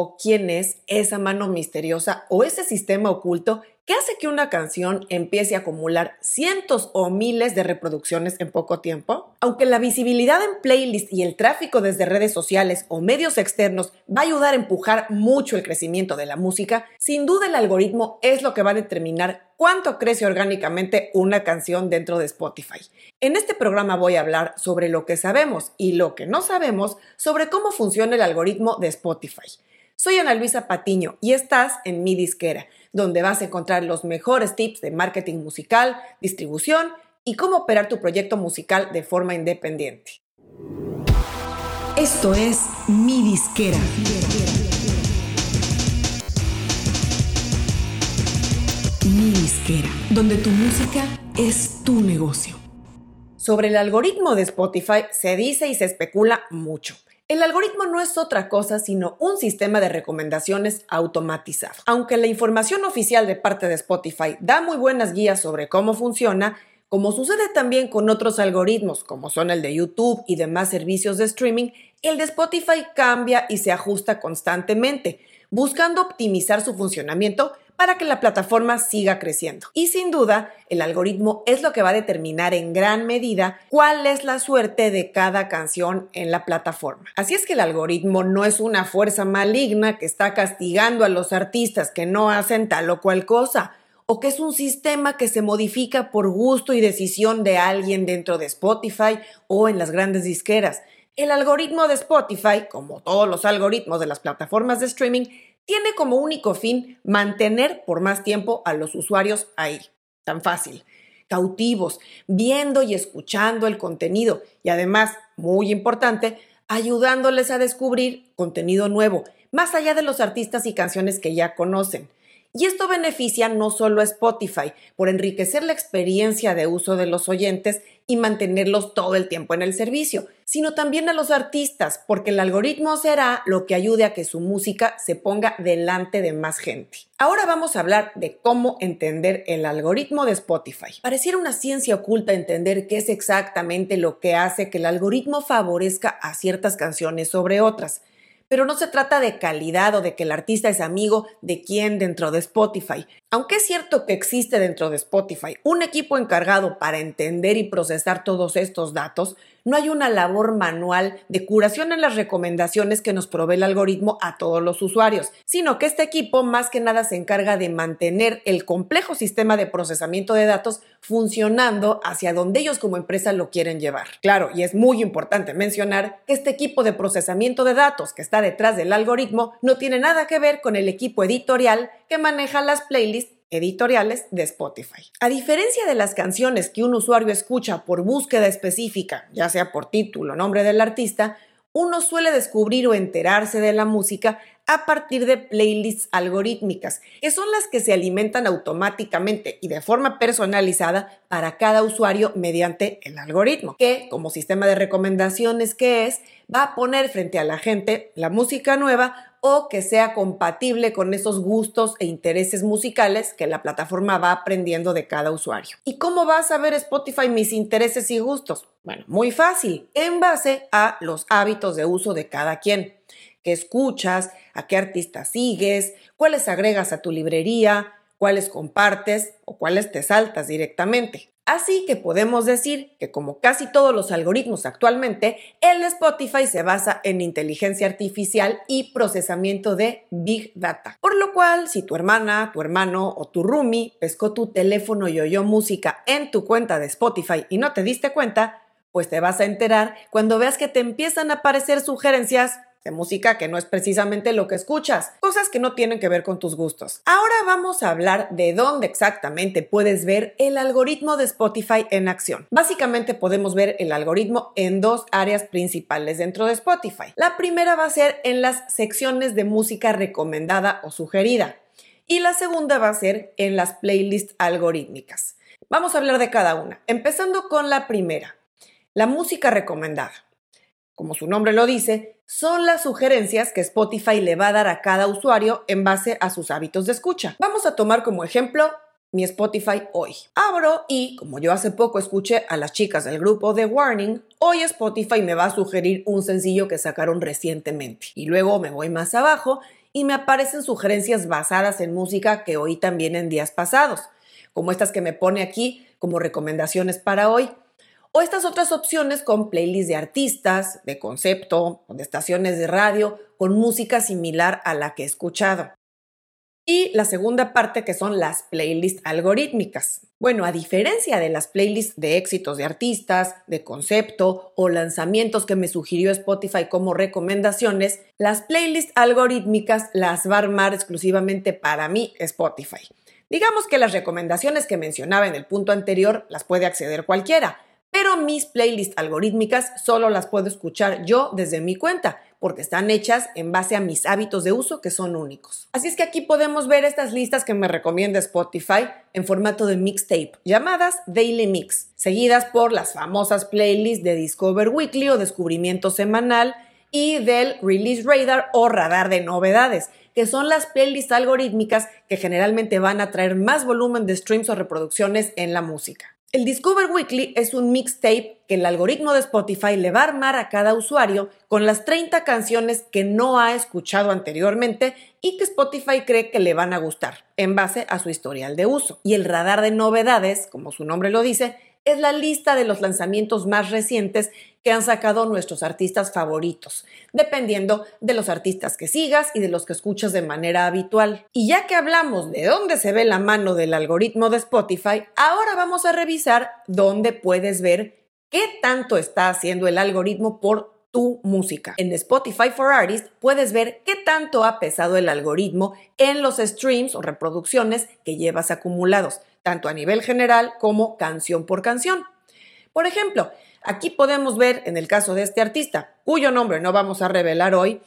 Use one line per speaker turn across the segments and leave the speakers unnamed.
o quién es esa mano misteriosa o ese sistema oculto ¿Qué hace que una canción empiece a acumular cientos o miles de reproducciones en poco tiempo? Aunque la visibilidad en playlists y el tráfico desde redes sociales o medios externos va a ayudar a empujar mucho el crecimiento de la música, sin duda el algoritmo es lo que va a determinar cuánto crece orgánicamente una canción dentro de Spotify. En este programa voy a hablar sobre lo que sabemos y lo que no sabemos sobre cómo funciona el algoritmo de Spotify. Soy Ana Luisa Patiño y estás en mi disquera donde vas a encontrar los mejores tips de marketing musical, distribución y cómo operar tu proyecto musical de forma independiente.
Esto es Mi Disquera. Mi Disquera, donde tu música es tu negocio.
Sobre el algoritmo de Spotify se dice y se especula mucho. El algoritmo no es otra cosa sino un sistema de recomendaciones automatizado. Aunque la información oficial de parte de Spotify da muy buenas guías sobre cómo funciona, como sucede también con otros algoritmos, como son el de YouTube y demás servicios de streaming, el de Spotify cambia y se ajusta constantemente, buscando optimizar su funcionamiento para que la plataforma siga creciendo. Y sin duda, el algoritmo es lo que va a determinar en gran medida cuál es la suerte de cada canción en la plataforma. Así es que el algoritmo no es una fuerza maligna que está castigando a los artistas que no hacen tal o cual cosa o que es un sistema que se modifica por gusto y decisión de alguien dentro de Spotify o en las grandes disqueras. El algoritmo de Spotify, como todos los algoritmos de las plataformas de streaming, tiene como único fin mantener por más tiempo a los usuarios ahí. Tan fácil. Cautivos, viendo y escuchando el contenido y además, muy importante, ayudándoles a descubrir contenido nuevo, más allá de los artistas y canciones que ya conocen. Y esto beneficia no solo a Spotify por enriquecer la experiencia de uso de los oyentes y mantenerlos todo el tiempo en el servicio, sino también a los artistas, porque el algoritmo será lo que ayude a que su música se ponga delante de más gente. Ahora vamos a hablar de cómo entender el algoritmo de Spotify. Pareciera una ciencia oculta entender qué es exactamente lo que hace que el algoritmo favorezca a ciertas canciones sobre otras pero no se trata de calidad o de que el artista es amigo de quién dentro de Spotify. Aunque es cierto que existe dentro de Spotify un equipo encargado para entender y procesar todos estos datos, no hay una labor manual de curación en las recomendaciones que nos provee el algoritmo a todos los usuarios, sino que este equipo más que nada se encarga de mantener el complejo sistema de procesamiento de datos funcionando hacia donde ellos como empresa lo quieren llevar. Claro, y es muy importante mencionar que este equipo de procesamiento de datos que está detrás del algoritmo no tiene nada que ver con el equipo editorial que maneja las playlists editoriales de Spotify. A diferencia de las canciones que un usuario escucha por búsqueda específica, ya sea por título o nombre del artista, uno suele descubrir o enterarse de la música a partir de playlists algorítmicas, que son las que se alimentan automáticamente y de forma personalizada para cada usuario mediante el algoritmo, que como sistema de recomendaciones que es, va a poner frente a la gente la música nueva o que sea compatible con esos gustos e intereses musicales que la plataforma va aprendiendo de cada usuario. ¿Y cómo va a saber Spotify mis intereses y gustos? Bueno, muy fácil, en base a los hábitos de uso de cada quien. ¿Qué escuchas? ¿A qué artista sigues? ¿Cuáles agregas a tu librería? ¿Cuáles compartes o cuáles te saltas directamente? Así que podemos decir que como casi todos los algoritmos actualmente, el Spotify se basa en inteligencia artificial y procesamiento de Big Data. Por lo cual, si tu hermana, tu hermano o tu roomie pescó tu teléfono y oyó música en tu cuenta de Spotify y no te diste cuenta, pues te vas a enterar cuando veas que te empiezan a aparecer sugerencias de música que no es precisamente lo que escuchas, cosas que no tienen que ver con tus gustos. Ahora vamos a hablar de dónde exactamente puedes ver el algoritmo de Spotify en acción. Básicamente podemos ver el algoritmo en dos áreas principales dentro de Spotify. La primera va a ser en las secciones de música recomendada o sugerida y la segunda va a ser en las playlists algorítmicas. Vamos a hablar de cada una, empezando con la primera, la música recomendada como su nombre lo dice, son las sugerencias que Spotify le va a dar a cada usuario en base a sus hábitos de escucha. Vamos a tomar como ejemplo mi Spotify hoy. Abro y, como yo hace poco escuché a las chicas del grupo The Warning, hoy Spotify me va a sugerir un sencillo que sacaron recientemente. Y luego me voy más abajo y me aparecen sugerencias basadas en música que oí también en días pasados, como estas que me pone aquí como recomendaciones para hoy. O estas otras opciones con playlists de artistas, de concepto, de estaciones de radio, con música similar a la que he escuchado. Y la segunda parte que son las playlists algorítmicas. Bueno, a diferencia de las playlists de éxitos de artistas, de concepto o lanzamientos que me sugirió Spotify como recomendaciones, las playlists algorítmicas las va a armar exclusivamente para mí Spotify. Digamos que las recomendaciones que mencionaba en el punto anterior las puede acceder cualquiera, pero mis playlists algorítmicas solo las puedo escuchar yo desde mi cuenta, porque están hechas en base a mis hábitos de uso que son únicos. Así es que aquí podemos ver estas listas que me recomienda Spotify en formato de mixtape, llamadas Daily Mix, seguidas por las famosas playlists de Discover Weekly o Descubrimiento Semanal y del Release Radar o Radar de Novedades, que son las playlists algorítmicas que generalmente van a traer más volumen de streams o reproducciones en la música. El Discover Weekly es un mixtape que el algoritmo de Spotify le va a armar a cada usuario con las 30 canciones que no ha escuchado anteriormente y que Spotify cree que le van a gustar, en base a su historial de uso. Y el radar de novedades, como su nombre lo dice, es la lista de los lanzamientos más recientes que han sacado nuestros artistas favoritos, dependiendo de los artistas que sigas y de los que escuchas de manera habitual. Y ya que hablamos de dónde se ve la mano del algoritmo de Spotify, ahora vamos a revisar dónde puedes ver qué tanto está haciendo el algoritmo por tu música. En Spotify for Artists puedes ver qué tanto ha pesado el algoritmo en los streams o reproducciones que llevas acumulados tanto a nivel general como canción por canción. Por ejemplo, aquí podemos ver en el caso de este artista, cuyo nombre no vamos a revelar hoy,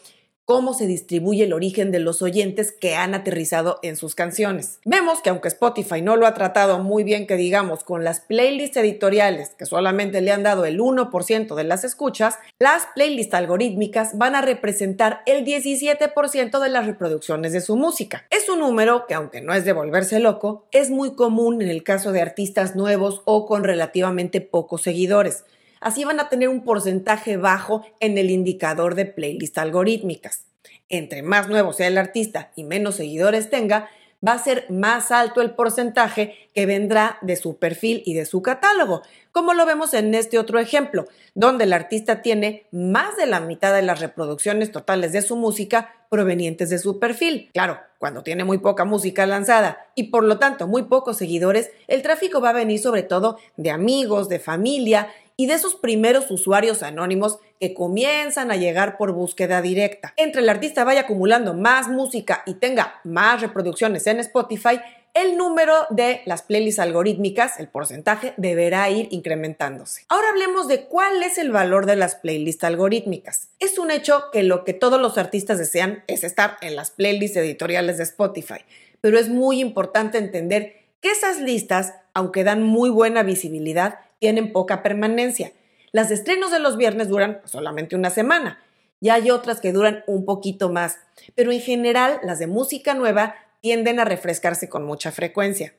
cómo se distribuye el origen de los oyentes que han aterrizado en sus canciones. Vemos que aunque Spotify no lo ha tratado muy bien, que digamos, con las playlists editoriales, que solamente le han dado el 1% de las escuchas, las playlists algorítmicas van a representar el 17% de las reproducciones de su música. Es un número que, aunque no es de volverse loco, es muy común en el caso de artistas nuevos o con relativamente pocos seguidores. Así van a tener un porcentaje bajo en el indicador de playlist algorítmicas. Entre más nuevo sea el artista y menos seguidores tenga, va a ser más alto el porcentaje que vendrá de su perfil y de su catálogo, como lo vemos en este otro ejemplo, donde el artista tiene más de la mitad de las reproducciones totales de su música provenientes de su perfil. Claro, cuando tiene muy poca música lanzada y por lo tanto muy pocos seguidores, el tráfico va a venir sobre todo de amigos, de familia y de esos primeros usuarios anónimos que comienzan a llegar por búsqueda directa. Entre el artista vaya acumulando más música y tenga más reproducciones en Spotify, el número de las playlists algorítmicas, el porcentaje, deberá ir incrementándose. Ahora hablemos de cuál es el valor de las playlists algorítmicas. Es un hecho que lo que todos los artistas desean es estar en las playlists editoriales de Spotify, pero es muy importante entender que esas listas, aunque dan muy buena visibilidad, tienen poca permanencia. Las estrenos de los viernes duran solamente una semana y hay otras que duran un poquito más, pero en general las de música nueva tienden a refrescarse con mucha frecuencia.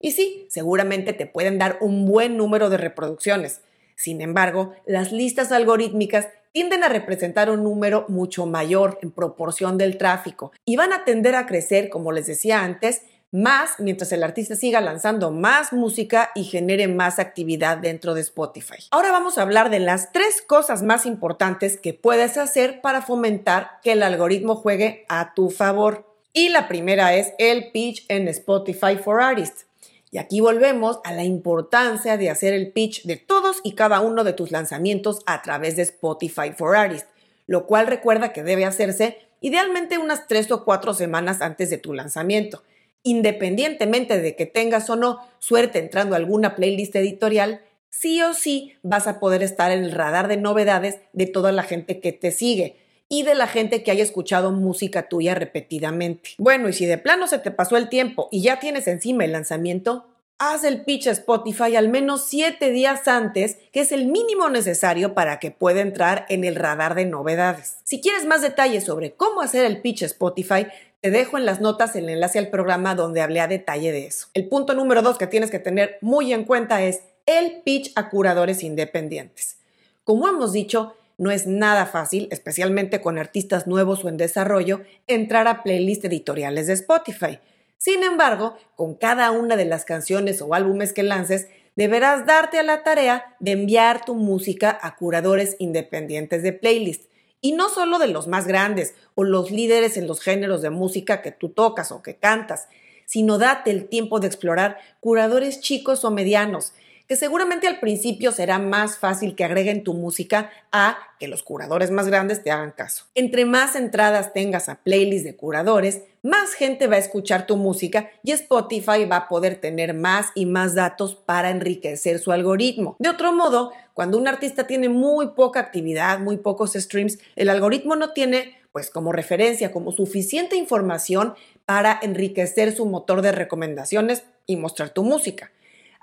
Y sí, seguramente te pueden dar un buen número de reproducciones. Sin embargo, las listas algorítmicas tienden a representar un número mucho mayor en proporción del tráfico y van a tender a crecer, como les decía antes, más mientras el artista siga lanzando más música y genere más actividad dentro de Spotify. Ahora vamos a hablar de las tres cosas más importantes que puedes hacer para fomentar que el algoritmo juegue a tu favor. Y la primera es el pitch en Spotify for Artists. Y aquí volvemos a la importancia de hacer el pitch de todos y cada uno de tus lanzamientos a través de Spotify for Artists, lo cual recuerda que debe hacerse idealmente unas tres o cuatro semanas antes de tu lanzamiento independientemente de que tengas o no suerte entrando a alguna playlist editorial, sí o sí vas a poder estar en el radar de novedades de toda la gente que te sigue y de la gente que haya escuchado música tuya repetidamente. Bueno, y si de plano se te pasó el tiempo y ya tienes encima el lanzamiento, haz el pitch a Spotify al menos 7 días antes, que es el mínimo necesario para que pueda entrar en el radar de novedades. Si quieres más detalles sobre cómo hacer el pitch a Spotify, te dejo en las notas el enlace al programa donde hablé a detalle de eso. El punto número dos que tienes que tener muy en cuenta es el pitch a curadores independientes. Como hemos dicho, no es nada fácil, especialmente con artistas nuevos o en desarrollo, entrar a playlists editoriales de Spotify. Sin embargo, con cada una de las canciones o álbumes que lances, deberás darte a la tarea de enviar tu música a curadores independientes de playlist. Y no solo de los más grandes o los líderes en los géneros de música que tú tocas o que cantas, sino date el tiempo de explorar curadores chicos o medianos que seguramente al principio será más fácil que agreguen tu música a que los curadores más grandes te hagan caso. Entre más entradas tengas a playlists de curadores, más gente va a escuchar tu música y Spotify va a poder tener más y más datos para enriquecer su algoritmo. De otro modo, cuando un artista tiene muy poca actividad, muy pocos streams, el algoritmo no tiene pues como referencia, como suficiente información para enriquecer su motor de recomendaciones y mostrar tu música.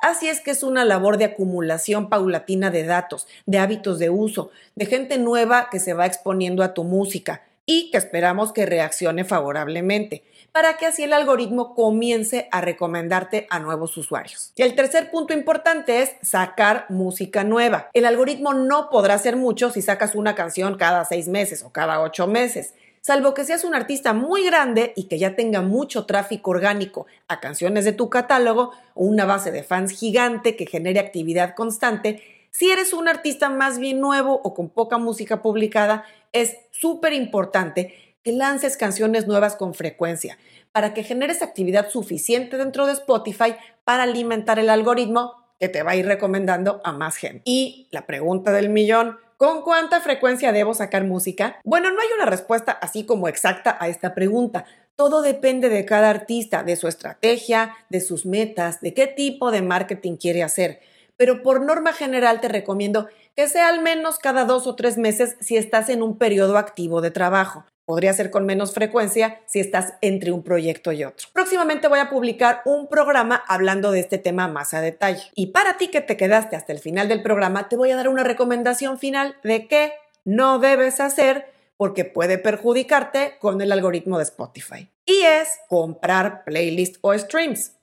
Así es que es una labor de acumulación paulatina de datos, de hábitos de uso, de gente nueva que se va exponiendo a tu música y que esperamos que reaccione favorablemente, para que así el algoritmo comience a recomendarte a nuevos usuarios. Y el tercer punto importante es sacar música nueva. El algoritmo no podrá hacer mucho si sacas una canción cada seis meses o cada ocho meses salvo que seas un artista muy grande y que ya tenga mucho tráfico orgánico a canciones de tu catálogo o una base de fans gigante que genere actividad constante, si eres un artista más bien nuevo o con poca música publicada, es súper importante que lances canciones nuevas con frecuencia para que generes actividad suficiente dentro de Spotify para alimentar el algoritmo que te va a ir recomendando a más gente. Y la pregunta del millón, ¿Con cuánta frecuencia debo sacar música? Bueno, no hay una respuesta así como exacta a esta pregunta. Todo depende de cada artista, de su estrategia, de sus metas, de qué tipo de marketing quiere hacer. Pero por norma general te recomiendo que sea al menos cada dos o tres meses si estás en un periodo activo de trabajo. Podría ser con menos frecuencia si estás entre un proyecto y otro. Próximamente voy a publicar un programa hablando de este tema más a detalle. Y para ti que te quedaste hasta el final del programa, te voy a dar una recomendación final de qué no debes hacer porque puede perjudicarte con el algoritmo de Spotify. Y es comprar playlists o streams.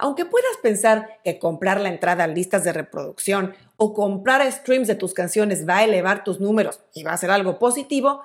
Aunque puedas pensar que comprar la entrada a listas de reproducción o comprar streams de tus canciones va a elevar tus números y va a ser algo positivo,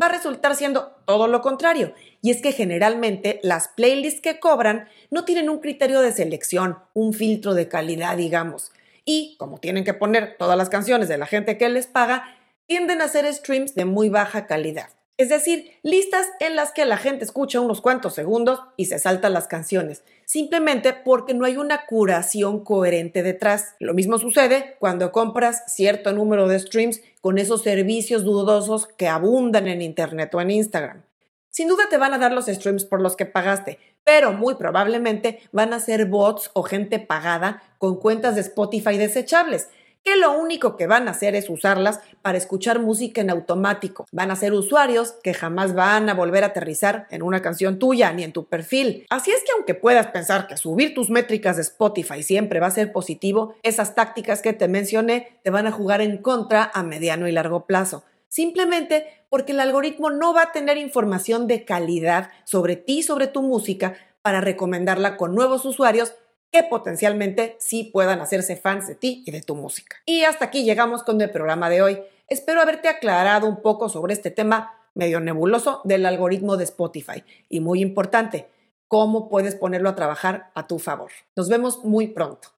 va a resultar siendo todo lo contrario. Y es que generalmente las playlists que cobran no tienen un criterio de selección, un filtro de calidad, digamos. Y como tienen que poner todas las canciones de la gente que les paga, tienden a hacer streams de muy baja calidad. Es decir, listas en las que la gente escucha unos cuantos segundos y se saltan las canciones, simplemente porque no hay una curación coherente detrás. Lo mismo sucede cuando compras cierto número de streams con esos servicios dudosos que abundan en Internet o en Instagram. Sin duda te van a dar los streams por los que pagaste, pero muy probablemente van a ser bots o gente pagada con cuentas de Spotify desechables que lo único que van a hacer es usarlas para escuchar música en automático. Van a ser usuarios que jamás van a volver a aterrizar en una canción tuya ni en tu perfil. Así es que aunque puedas pensar que subir tus métricas de Spotify siempre va a ser positivo, esas tácticas que te mencioné te van a jugar en contra a mediano y largo plazo. Simplemente porque el algoritmo no va a tener información de calidad sobre ti sobre tu música para recomendarla con nuevos usuarios que potencialmente sí puedan hacerse fans de ti y de tu música. Y hasta aquí llegamos con el programa de hoy. Espero haberte aclarado un poco sobre este tema medio nebuloso del algoritmo de Spotify y muy importante, cómo puedes ponerlo a trabajar a tu favor. Nos vemos muy pronto.